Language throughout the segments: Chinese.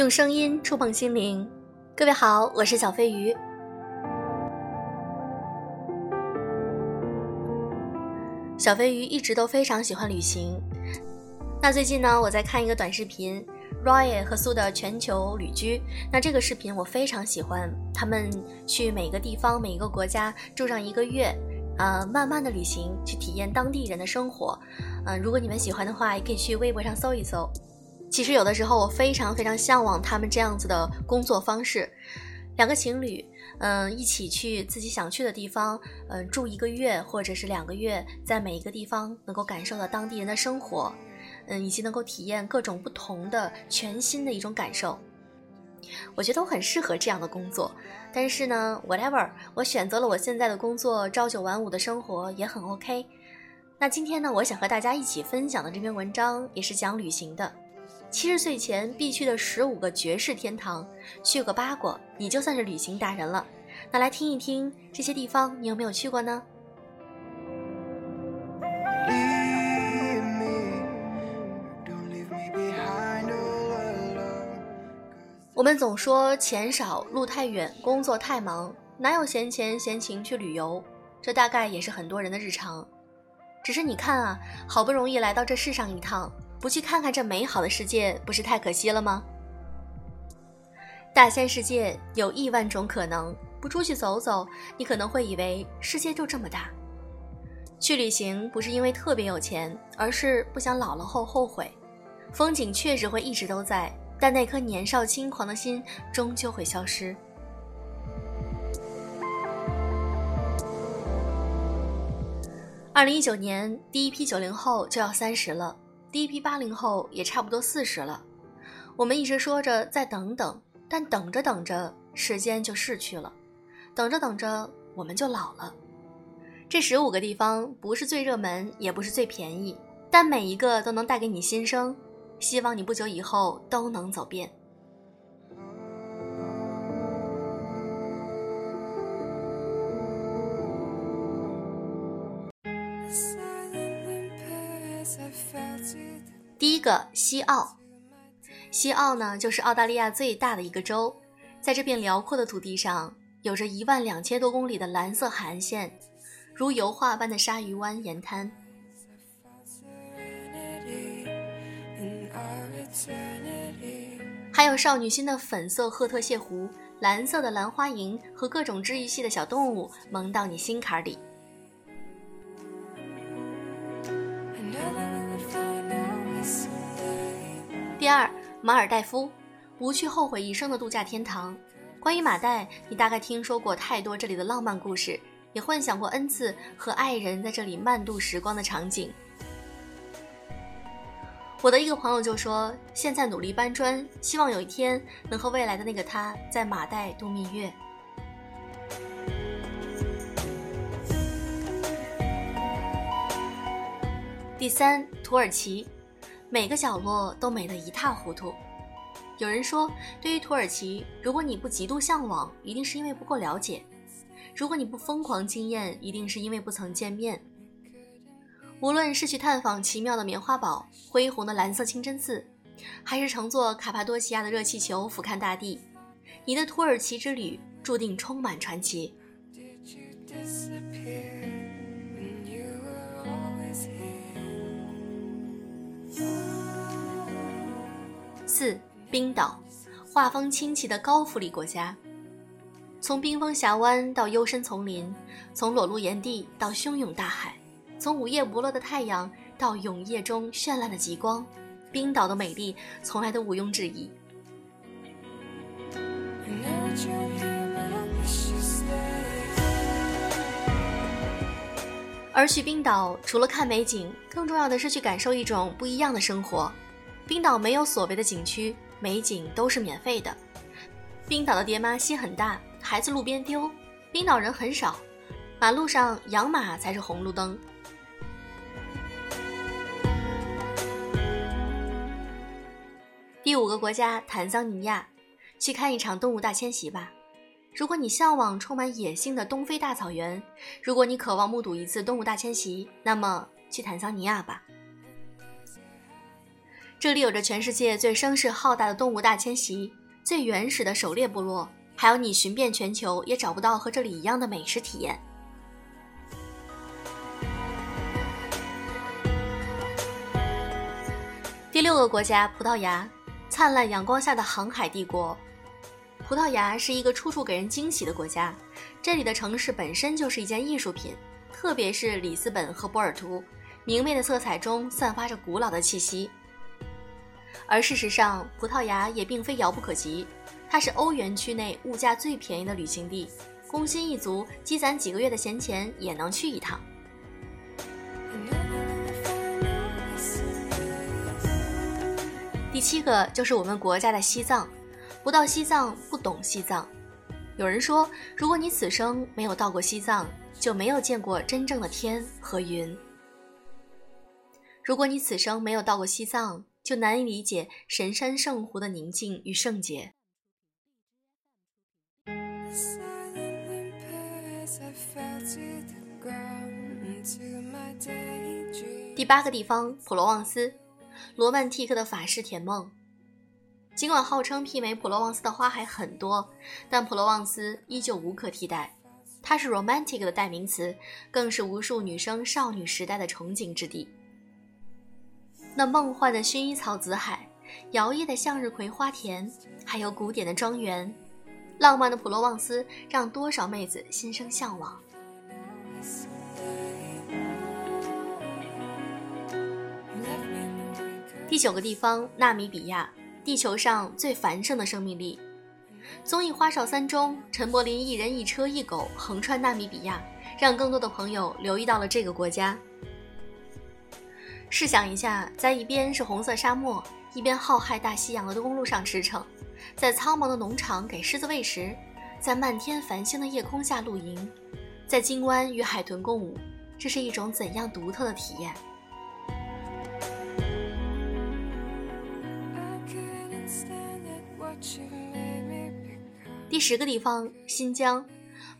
用声音触碰心灵，各位好，我是小飞鱼。小飞鱼一直都非常喜欢旅行。那最近呢，我在看一个短视频，Roy 和苏的全球旅居。那这个视频我非常喜欢，他们去每个地方、每一个国家住上一个月，呃，慢慢的旅行，去体验当地人的生活。嗯，如果你们喜欢的话，也可以去微博上搜一搜。其实有的时候我非常非常向往他们这样子的工作方式，两个情侣，嗯，一起去自己想去的地方，嗯，住一个月或者是两个月，在每一个地方能够感受到当地人的生活，嗯，以及能够体验各种不同的全新的一种感受。我觉得我很适合这样的工作，但是呢，whatever，我选择了我现在的工作，朝九晚五的生活也很 OK。那今天呢，我想和大家一起分享的这篇文章也是讲旅行的。七十岁前必去的十五个绝世天堂，去个八过，你就算是旅行达人了。那来听一听这些地方，你有没有去过呢？我们总说钱少、路太远、工作太忙，哪有闲钱闲情去旅游？这大概也是很多人的日常。只是你看啊，好不容易来到这世上一趟。不去看看这美好的世界，不是太可惜了吗？大千世界有亿万种可能，不出去走走，你可能会以为世界就这么大。去旅行不是因为特别有钱，而是不想老了后后悔。风景确实会一直都在，但那颗年少轻狂的心终究会消失。二零一九年，第一批九零后就要三十了。第一批八零后也差不多四十了，我们一直说着再等等，但等着等着，时间就逝去了，等着等着，我们就老了。这十五个地方不是最热门，也不是最便宜，但每一个都能带给你新生，希望你不久以后都能走遍。个西澳，西澳呢就是澳大利亚最大的一个州，在这片辽阔的土地上，有着一万两千多公里的蓝色海岸线，如油画般的鲨鱼湾沿滩，还有少女心的粉色赫特谢湖、蓝色的兰花楹和各种治愈系的小动物，萌到你心坎里。二，马尔代夫，不去后悔一生的度假天堂。关于马代，你大概听说过太多这里的浪漫故事，也幻想过 n 次和爱人在这里慢度时光的场景。我的一个朋友就说，现在努力搬砖，希望有一天能和未来的那个他在马代度蜜月。第三，土耳其。每个角落都美得一塌糊涂。有人说，对于土耳其，如果你不极度向往，一定是因为不够了解；如果你不疯狂惊艳，一定是因为不曾见面。无论是去探访奇妙的棉花堡、恢宏的蓝色清真寺，还是乘坐卡帕多奇亚的热气球俯瞰大地，你的土耳其之旅注定充满传奇。四冰岛，画风清奇的高福利国家。从冰封峡湾到幽深丛林，从裸露岩地到汹涌大海，从午夜不落的太阳到永夜中绚烂的极光，冰岛的美丽从来都毋庸置疑。而去冰岛，除了看美景，更重要的是去感受一种不一样的生活。冰岛没有所谓的景区，美景都是免费的。冰岛的爹妈心很大，孩子路边丢。冰岛人很少，马路上养马才是红绿灯。第五个国家坦桑尼亚，去看一场动物大迁徙吧。如果你向往充满野性的东非大草原，如果你渴望目睹一次动物大迁徙，那么去坦桑尼亚吧。这里有着全世界最声势浩大的动物大迁徙、最原始的狩猎部落，还有你寻遍全球也找不到和这里一样的美食体验。第六个国家，葡萄牙，灿烂阳光下的航海帝国。葡萄牙是一个处处给人惊喜的国家，这里的城市本身就是一件艺术品，特别是里斯本和波尔图，明媚的色彩中散发着古老的气息。而事实上，葡萄牙也并非遥不可及，它是欧元区内物价最便宜的旅行地，工薪一族积攒几个月的闲钱也能去一趟。第七个就是我们国家的西藏，不到西藏不懂西藏。有人说，如果你此生没有到过西藏，就没有见过真正的天和云。如果你此生没有到过西藏，就难以理解神山圣湖的宁静与圣洁。第八个地方，普罗旺斯。罗曼蒂克的法式甜梦，尽管号称媲美普罗旺斯的花海很多，但普罗旺斯依旧无可替代。它是 romantic 的代名词，更是无数女生少女时代的憧憬之地。那梦幻的薰衣草紫海，摇曳的向日葵花田，还有古典的庄园，浪漫的普罗旺斯让多少妹子心生向往。第九个地方，纳米比亚，地球上最繁盛的生命力。综艺《花少三》中，陈柏霖一人一车一狗横穿纳米比亚，让更多的朋友留意到了这个国家。试想一下，在一边是红色沙漠，一边浩瀚大西洋的公路上驰骋，在苍茫的农场给狮子喂食，在漫天繁星的夜空下露营，在金湾与海豚共舞，这是一种怎样独特的体验？第十个地方，新疆，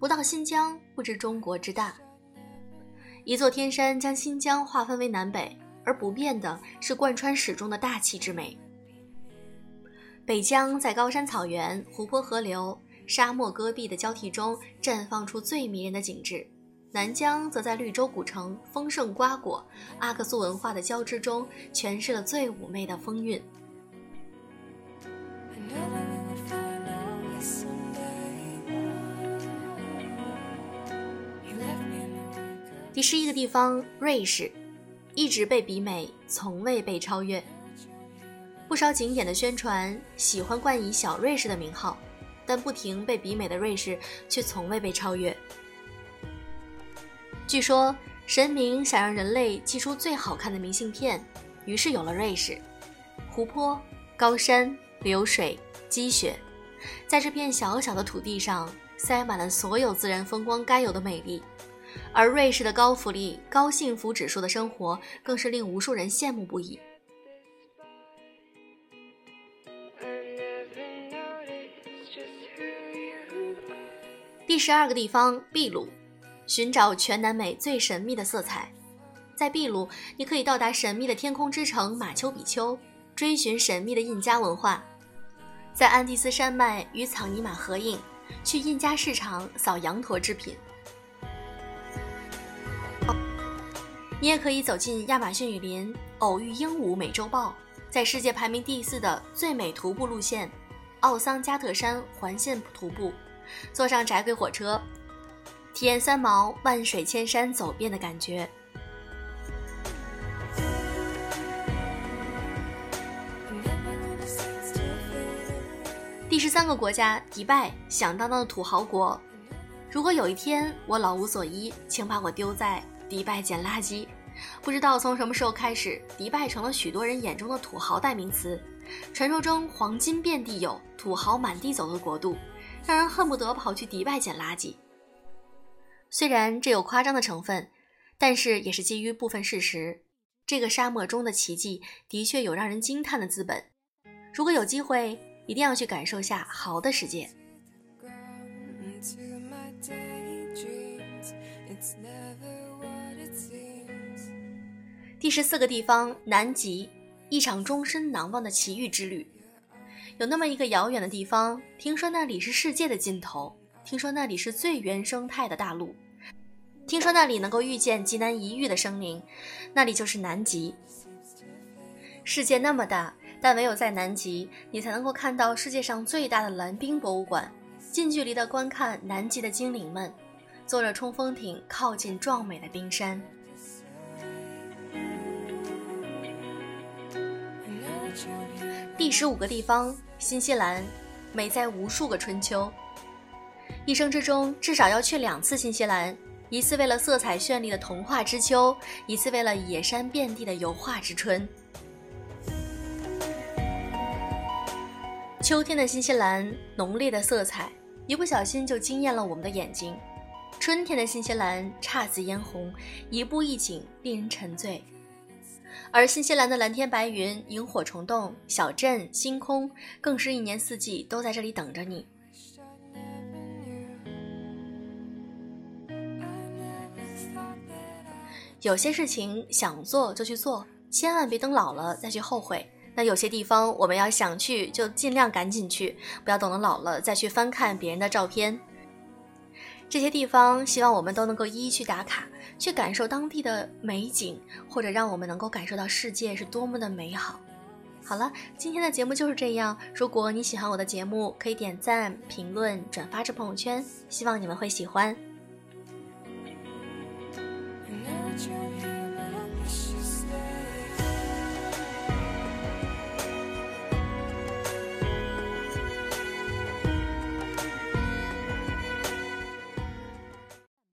不到新疆不知中国之大。一座天山将新疆划分为南北，而不变的是贯穿始终的大气之美。北疆在高山草原、湖泊河流、沙漠戈壁的交替中绽放出最迷人的景致，南疆则在绿洲古城、丰盛瓜果、阿克苏文化的交织中诠释了最妩媚的风韵。第十一个地方，瑞士，一直被比美，从未被超越。不少景点的宣传喜欢冠以“小瑞士”的名号，但不停被比美的瑞士却从未被超越。据说神明想让人类寄出最好看的明信片，于是有了瑞士。湖泊、高山、流水、积雪，在这片小小的土地上，塞满了所有自然风光该有的美丽。而瑞士的高福利、高幸福指数的生活，更是令无数人羡慕不已。第十二个地方，秘鲁，寻找全南美最神秘的色彩。在秘鲁，你可以到达神秘的天空之城马丘比丘，追寻神秘的印加文化，在安第斯山脉与草泥马合影，去印加市场扫羊驼制品。你也可以走进亚马逊雨林，偶遇鹦鹉美洲豹，在世界排名第四的最美徒步路线——奥桑加特山环线徒步，坐上窄轨火车，体验三毛万水千山走遍的感觉。第十三个国家，迪拜，响当当的土豪国。如果有一天我老无所依，请把我丢在。迪拜捡垃圾，不知道从什么时候开始，迪拜成了许多人眼中的土豪代名词。传说中黄金遍地有，土豪满地走的国度，让人恨不得跑去迪拜捡垃圾。虽然这有夸张的成分，但是也是基于部分事实。这个沙漠中的奇迹的确有让人惊叹的资本。如果有机会，一定要去感受下豪的世界。第十四个地方，南极，一场终身难忘的奇遇之旅。有那么一个遥远的地方，听说那里是世界的尽头，听说那里是最原生态的大陆，听说那里能够遇见极难一遇的生灵，那里就是南极。世界那么大，但唯有在南极，你才能够看到世界上最大的蓝冰博物馆，近距离的观看南极的精灵们，坐着冲锋艇靠近壮美的冰山。第十五个地方，新西兰，美在无数个春秋。一生之中至少要去两次新西兰，一次为了色彩绚丽的童话之秋，一次为了野山遍地的油画之春。秋天的新西兰，浓烈的色彩，一不小心就惊艳了我们的眼睛；春天的新西兰，姹紫嫣红，一步一景，令人沉醉。而新西兰的蓝天白云、萤火虫洞、小镇、星空，更是一年四季都在这里等着你。有些事情想做就去做，千万别等老了再去后悔。那有些地方我们要想去，就尽量赶紧去，不要等到老了再去翻看别人的照片。这些地方，希望我们都能够一一去打卡，去感受当地的美景，或者让我们能够感受到世界是多么的美好。好了，今天的节目就是这样。如果你喜欢我的节目，可以点赞、评论、转发至朋友圈，希望你们会喜欢。